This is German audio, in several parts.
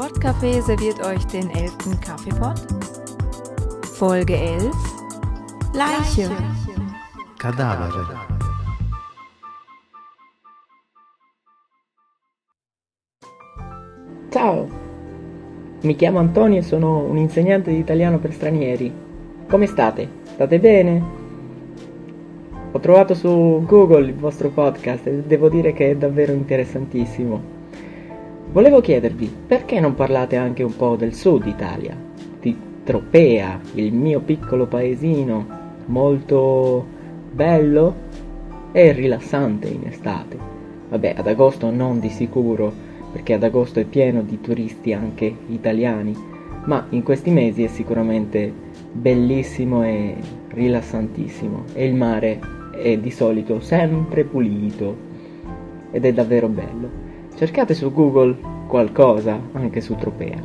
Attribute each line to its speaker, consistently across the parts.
Speaker 1: Podcafé serviert euch den 11. Kaffeepot. Folge 11. Leiche.
Speaker 2: Cadavere.
Speaker 3: Ciao, mi chiamo Antonio e sono un insegnante di italiano per stranieri. Come state? State bene? Ho trovato su Google il vostro podcast e devo dire che è davvero interessantissimo. Volevo chiedervi perché non parlate anche un po' del sud Italia, di Tropea, il mio piccolo paesino, molto bello e rilassante in estate. Vabbè, ad agosto non di sicuro, perché ad agosto è pieno di turisti anche italiani, ma in questi mesi è sicuramente bellissimo e rilassantissimo e il mare è di solito sempre pulito ed è davvero bello. Cercate su Google qualcosa anche su Tropea.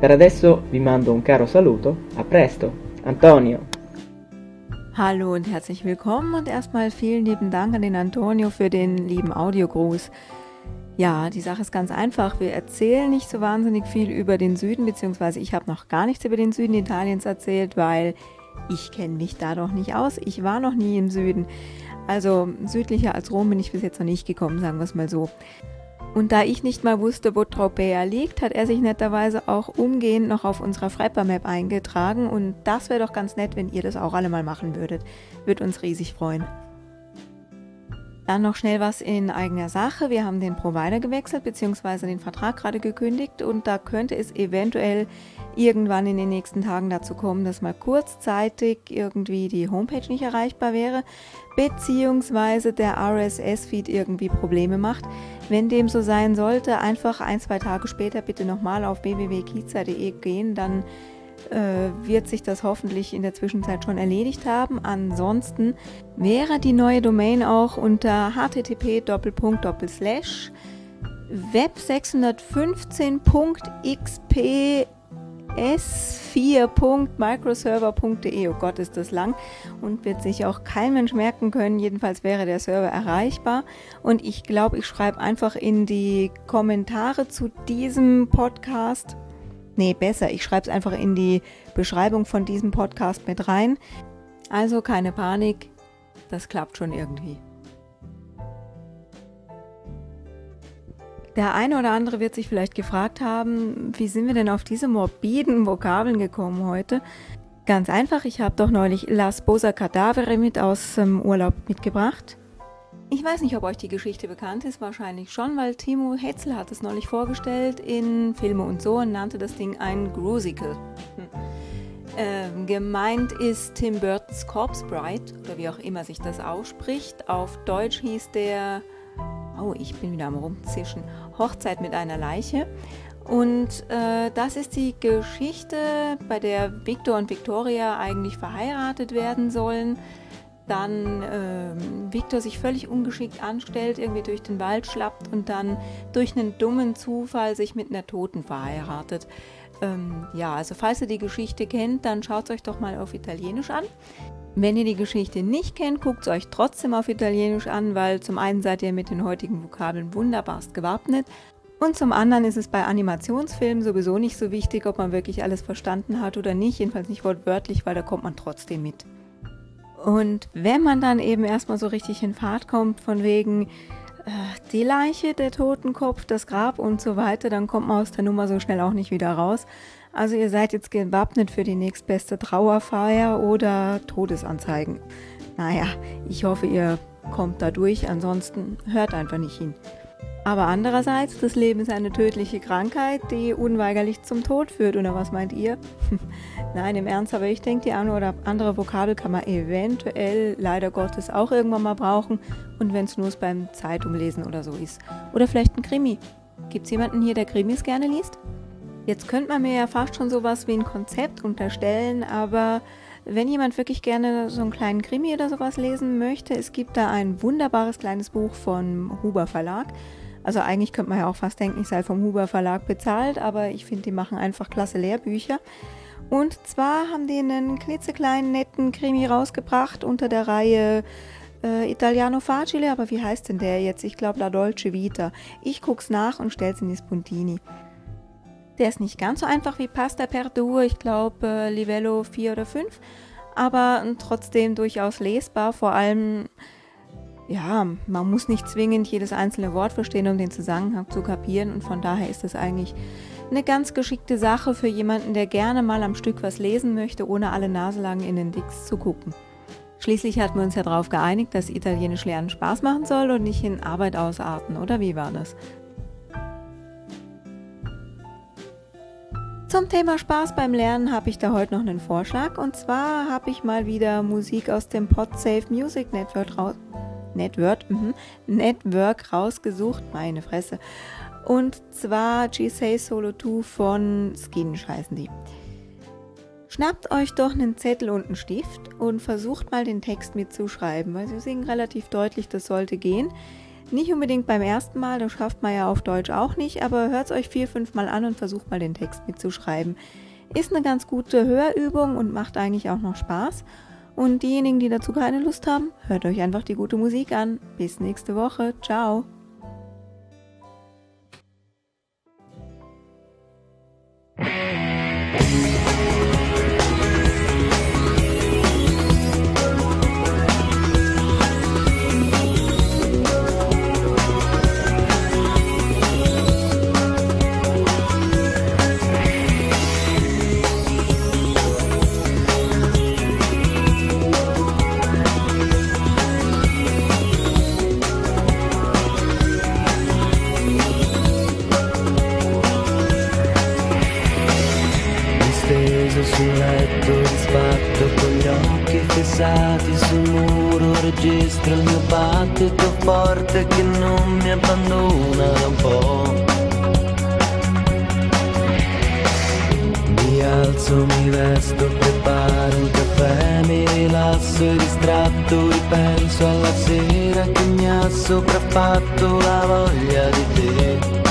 Speaker 3: Per adesso vi mando un caro saluto, a presto, Antonio.
Speaker 1: Hallo und herzlich willkommen und erstmal vielen lieben Dank an den Antonio für den lieben Audiogruß. Ja, die Sache ist ganz einfach. Wir erzählen nicht so wahnsinnig viel über den Süden, beziehungsweise ich habe noch gar nichts über den Süden Italiens erzählt, weil ich kenne mich da doch nicht aus. Ich war noch nie im Süden. Also südlicher als Rom bin ich bis jetzt noch nicht gekommen, sagen wir es mal so. Und da ich nicht mal wusste, wo Tropea liegt, hat er sich netterweise auch umgehend noch auf unserer Frapper-Map eingetragen. Und das wäre doch ganz nett, wenn ihr das auch alle mal machen würdet. Würde uns riesig freuen. Dann noch schnell was in eigener Sache. Wir haben den Provider gewechselt bzw. den Vertrag gerade gekündigt und da könnte es eventuell irgendwann in den nächsten Tagen dazu kommen, dass mal kurzzeitig irgendwie die Homepage nicht erreichbar wäre bzw. der RSS-Feed irgendwie Probleme macht. Wenn dem so sein sollte, einfach ein, zwei Tage später bitte nochmal auf www.kiza.de gehen, dann wird sich das hoffentlich in der Zwischenzeit schon erledigt haben. Ansonsten wäre die neue Domain auch unter http web615.xp s4.microserver.de. Oh Gott, ist das lang und wird sich auch kein Mensch merken können. Jedenfalls wäre der Server erreichbar. Und ich glaube, ich schreibe einfach in die Kommentare zu diesem Podcast Nee, besser, ich schreibe es einfach in die Beschreibung von diesem Podcast mit rein. Also keine Panik, das klappt schon irgendwie. Der eine oder andere wird sich vielleicht gefragt haben, wie sind wir denn auf diese morbiden Vokabeln gekommen heute? Ganz einfach, ich habe doch neulich Las Bosa Cadavere mit aus dem Urlaub mitgebracht. Ich weiß nicht, ob euch die Geschichte bekannt ist, wahrscheinlich schon, weil Timo Hetzel hat es neulich vorgestellt in Filme und so und nannte das Ding ein Grusical. Hm. Ähm, gemeint ist Tim Burtons Corpse Bride oder wie auch immer sich das ausspricht. Auf Deutsch hieß der, oh, ich bin wieder am Rumzischen, Hochzeit mit einer Leiche. Und äh, das ist die Geschichte, bei der Victor und Victoria eigentlich verheiratet werden sollen dann äh, Victor sich völlig ungeschickt anstellt, irgendwie durch den Wald schlappt und dann durch einen dummen Zufall sich mit einer Toten verheiratet. Ähm, ja, also falls ihr die Geschichte kennt, dann schaut es euch doch mal auf Italienisch an. Wenn ihr die Geschichte nicht kennt, guckt es euch trotzdem auf Italienisch an, weil zum einen seid ihr mit den heutigen Vokabeln wunderbarst gewappnet und zum anderen ist es bei Animationsfilmen sowieso nicht so wichtig, ob man wirklich alles verstanden hat oder nicht, jedenfalls nicht wortwörtlich, weil da kommt man trotzdem mit. Und wenn man dann eben erstmal so richtig in Fahrt kommt, von wegen äh, die Leiche, der Totenkopf, das Grab und so weiter, dann kommt man aus der Nummer so schnell auch nicht wieder raus. Also ihr seid jetzt gewappnet für die nächstbeste Trauerfeier oder Todesanzeigen. Naja, ich hoffe, ihr kommt da durch, ansonsten hört einfach nicht hin. Aber andererseits, das Leben ist eine tödliche Krankheit, die unweigerlich zum Tod führt. Oder was meint ihr? Nein, im Ernst, aber ich denke, die eine oder andere Vokabel kann man eventuell, leider Gottes, auch irgendwann mal brauchen. Und wenn es nur beim Zeitunglesen oder so ist. Oder vielleicht ein Krimi. Gibt es jemanden hier, der Krimis gerne liest? Jetzt könnte man mir ja fast schon sowas wie ein Konzept unterstellen, aber wenn jemand wirklich gerne so einen kleinen Krimi oder sowas lesen möchte, es gibt da ein wunderbares kleines Buch von Huber Verlag. Also eigentlich könnte man ja auch fast denken, ich sei vom Huber Verlag bezahlt, aber ich finde, die machen einfach klasse Lehrbücher. Und zwar haben die einen klitzekleinen, netten Krimi rausgebracht unter der Reihe äh, Italiano Facile, aber wie heißt denn der jetzt? Ich glaube La Dolce Vita. Ich guck's nach und stell's in die Spuntini. Der ist nicht ganz so einfach wie Pasta per Due, ich glaube äh, Livello 4 oder 5, aber trotzdem durchaus lesbar, vor allem ja, man muss nicht zwingend jedes einzelne Wort verstehen, um den Zusammenhang zu kapieren und von daher ist es eigentlich eine ganz geschickte Sache für jemanden, der gerne mal am Stück was lesen möchte, ohne alle Naselangen in den Dix zu gucken. Schließlich hatten wir uns ja darauf geeinigt, dass Italienisch lernen Spaß machen soll und nicht in Arbeit ausarten, oder wie war das? Zum Thema Spaß beim Lernen habe ich da heute noch einen Vorschlag und zwar habe ich mal wieder Musik aus dem PodSafe Music Network, raus Network, mhm, Network rausgesucht, meine Fresse. Und zwar G-Say Solo 2 von Skinch heißen die. Schnappt euch doch einen Zettel und einen Stift und versucht mal den Text mitzuschreiben, weil sie singen relativ deutlich, das sollte gehen. Nicht unbedingt beim ersten Mal, das schafft man ja auf Deutsch auch nicht, aber hört es euch vier, fünf Mal an und versucht mal den Text mitzuschreiben. Ist eine ganz gute Hörübung und macht eigentlich auch noch Spaß. Und diejenigen, die dazu keine Lust haben, hört euch einfach die gute Musik an. Bis nächste Woche. Ciao.
Speaker 4: Fissati sul muro registro il mio battito forte che non mi abbandona un po'. Mi alzo, mi vesto, preparo un caffè, mi rilasso e distratto, ripenso alla sera che mi ha sopraffatto la voglia di te.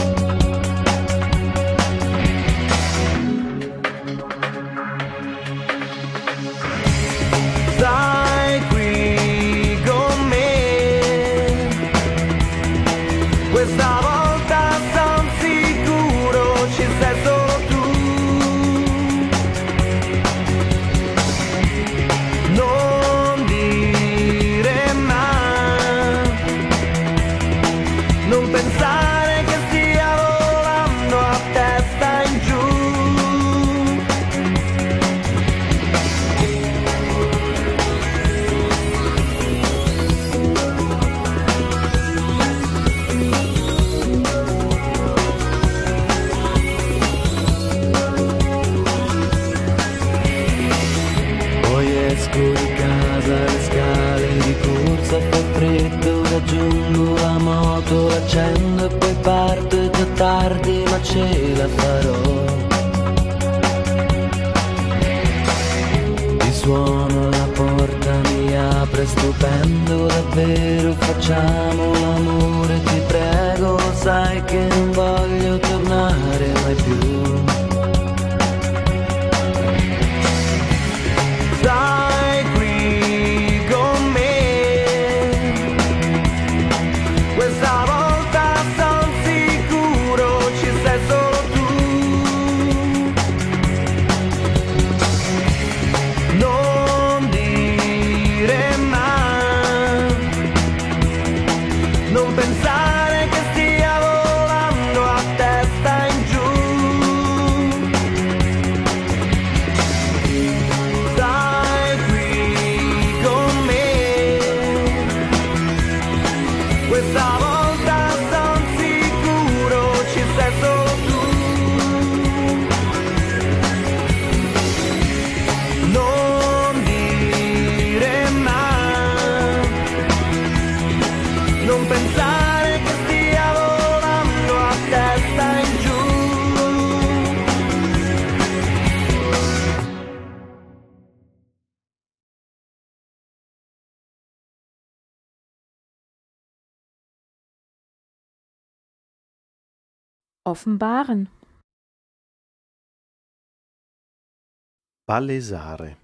Speaker 4: Tardi ma ce la farò. Ti suono la porta, mi apre stupendo, davvero facciamo l'amore, ti prego, sai che non voglio tornare mai più.
Speaker 1: Offenbaren.
Speaker 2: Palesare.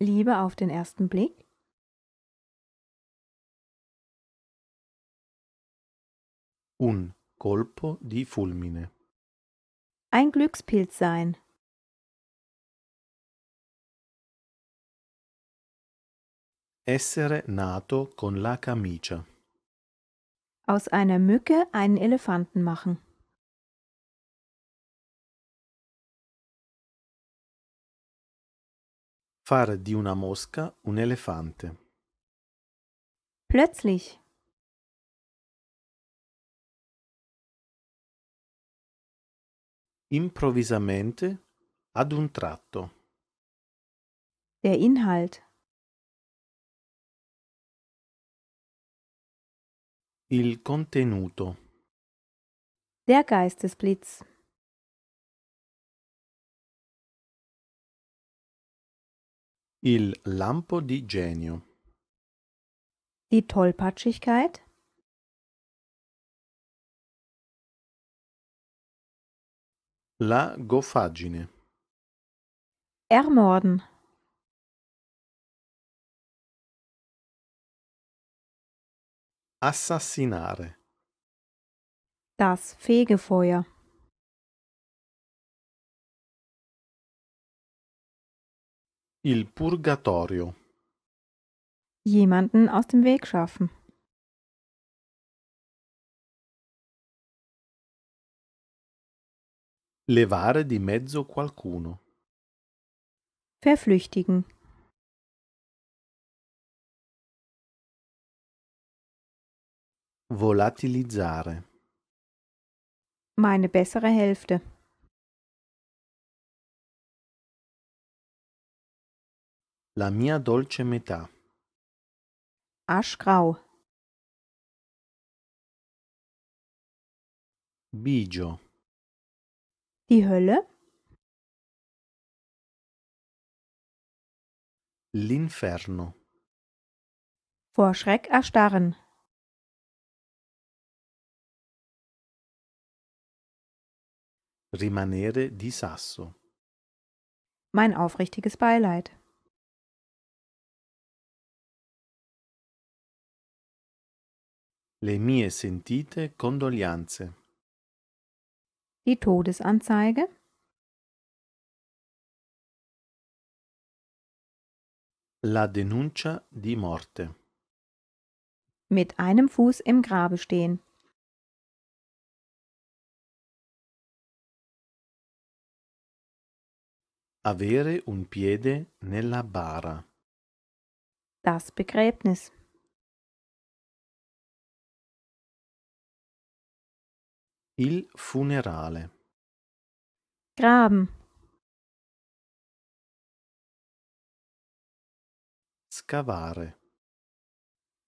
Speaker 1: Liebe auf den ersten Blick.
Speaker 2: Un colpo di fulmine.
Speaker 1: ein Glückspilz sein.
Speaker 2: Essere nato con la camicia.
Speaker 1: Aus einer Mücke einen Elefanten machen.
Speaker 2: Fare di una mosca un elefante.
Speaker 1: Plötzlich.
Speaker 2: Improvvisamente, ad un tratto.
Speaker 1: Der Inhalt.
Speaker 2: Il contenuto.
Speaker 1: Der Geistesblitz.
Speaker 2: Il lampo di genio.
Speaker 1: Die Tollpatschigkeit.
Speaker 2: La goffaggine.
Speaker 1: Ermorden.
Speaker 2: Assassinare.
Speaker 1: Das Fegefeuer.
Speaker 2: Il purgatorio.
Speaker 1: Jemanden aus dem Weg schaffen.
Speaker 2: Levare di mezzo qualcuno.
Speaker 1: Verflüchtigen.
Speaker 2: Volatilizzare.
Speaker 1: Meine bessere Hälfte.
Speaker 2: La mia dolce metà.
Speaker 1: Aschgrau.
Speaker 2: Bigio.
Speaker 1: Die Hölle.
Speaker 2: L'inferno.
Speaker 1: Vor Schreck erstarren.
Speaker 2: Rimanere di sasso.
Speaker 1: Mein aufrichtiges Beileid.
Speaker 2: Le mie sentite condoglianze.
Speaker 1: Die Todesanzeige.
Speaker 2: La denuncia di morte.
Speaker 1: Mit einem Fuß im Grabe stehen.
Speaker 2: Avere un piede nella bara.
Speaker 1: Das Begräbnis.
Speaker 2: Il funerale.
Speaker 1: Graben.
Speaker 2: Scavare.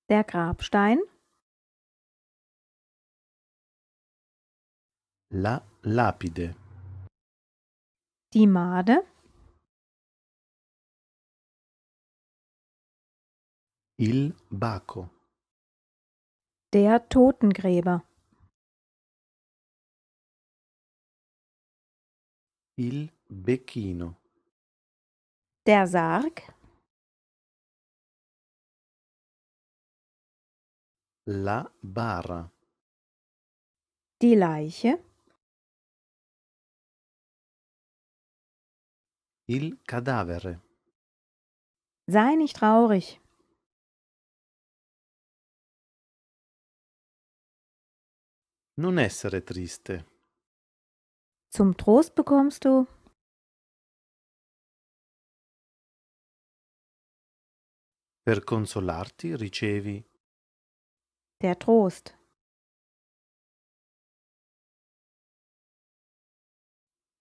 Speaker 1: Der Grabstein.
Speaker 2: La lapide.
Speaker 1: Die Made.
Speaker 2: Il baco.
Speaker 1: Der Totengräber.
Speaker 2: Il becchino.
Speaker 1: Der Sarg.
Speaker 2: La bara.
Speaker 1: Die Leiche.
Speaker 2: Il cadavere.
Speaker 1: Sei nicht traurig.
Speaker 2: Non essere triste.
Speaker 1: Zum Trost bekommst du
Speaker 2: Per consolarti ricevi
Speaker 1: der Trost.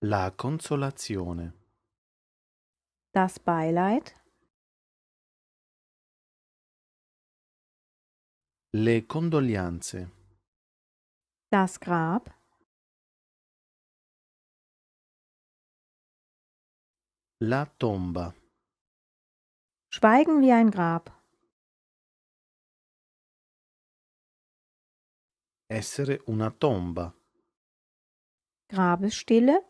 Speaker 2: la consolazione.
Speaker 1: Das Beileid.
Speaker 2: Le condoglianze.
Speaker 1: Das Grab.
Speaker 2: La tomba.
Speaker 1: Schweigen wie ein Grab.
Speaker 2: Essere una tomba.
Speaker 1: Grabesstille.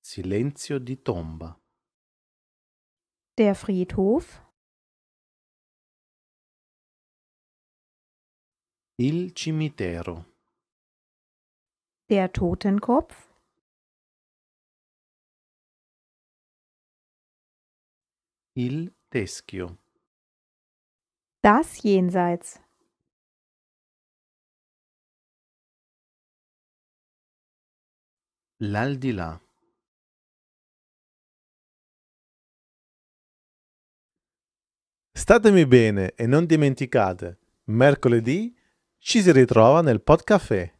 Speaker 2: Silenzio di tomba.
Speaker 1: Der Friedhof.
Speaker 5: Il cimitero.
Speaker 1: Der Totenkopf.
Speaker 5: Il teschio.
Speaker 1: Das Jenseits.
Speaker 5: L'aldilà.
Speaker 2: Statemi bene e non dimenticate, mercoledì ci si ritrova nel Podcafé.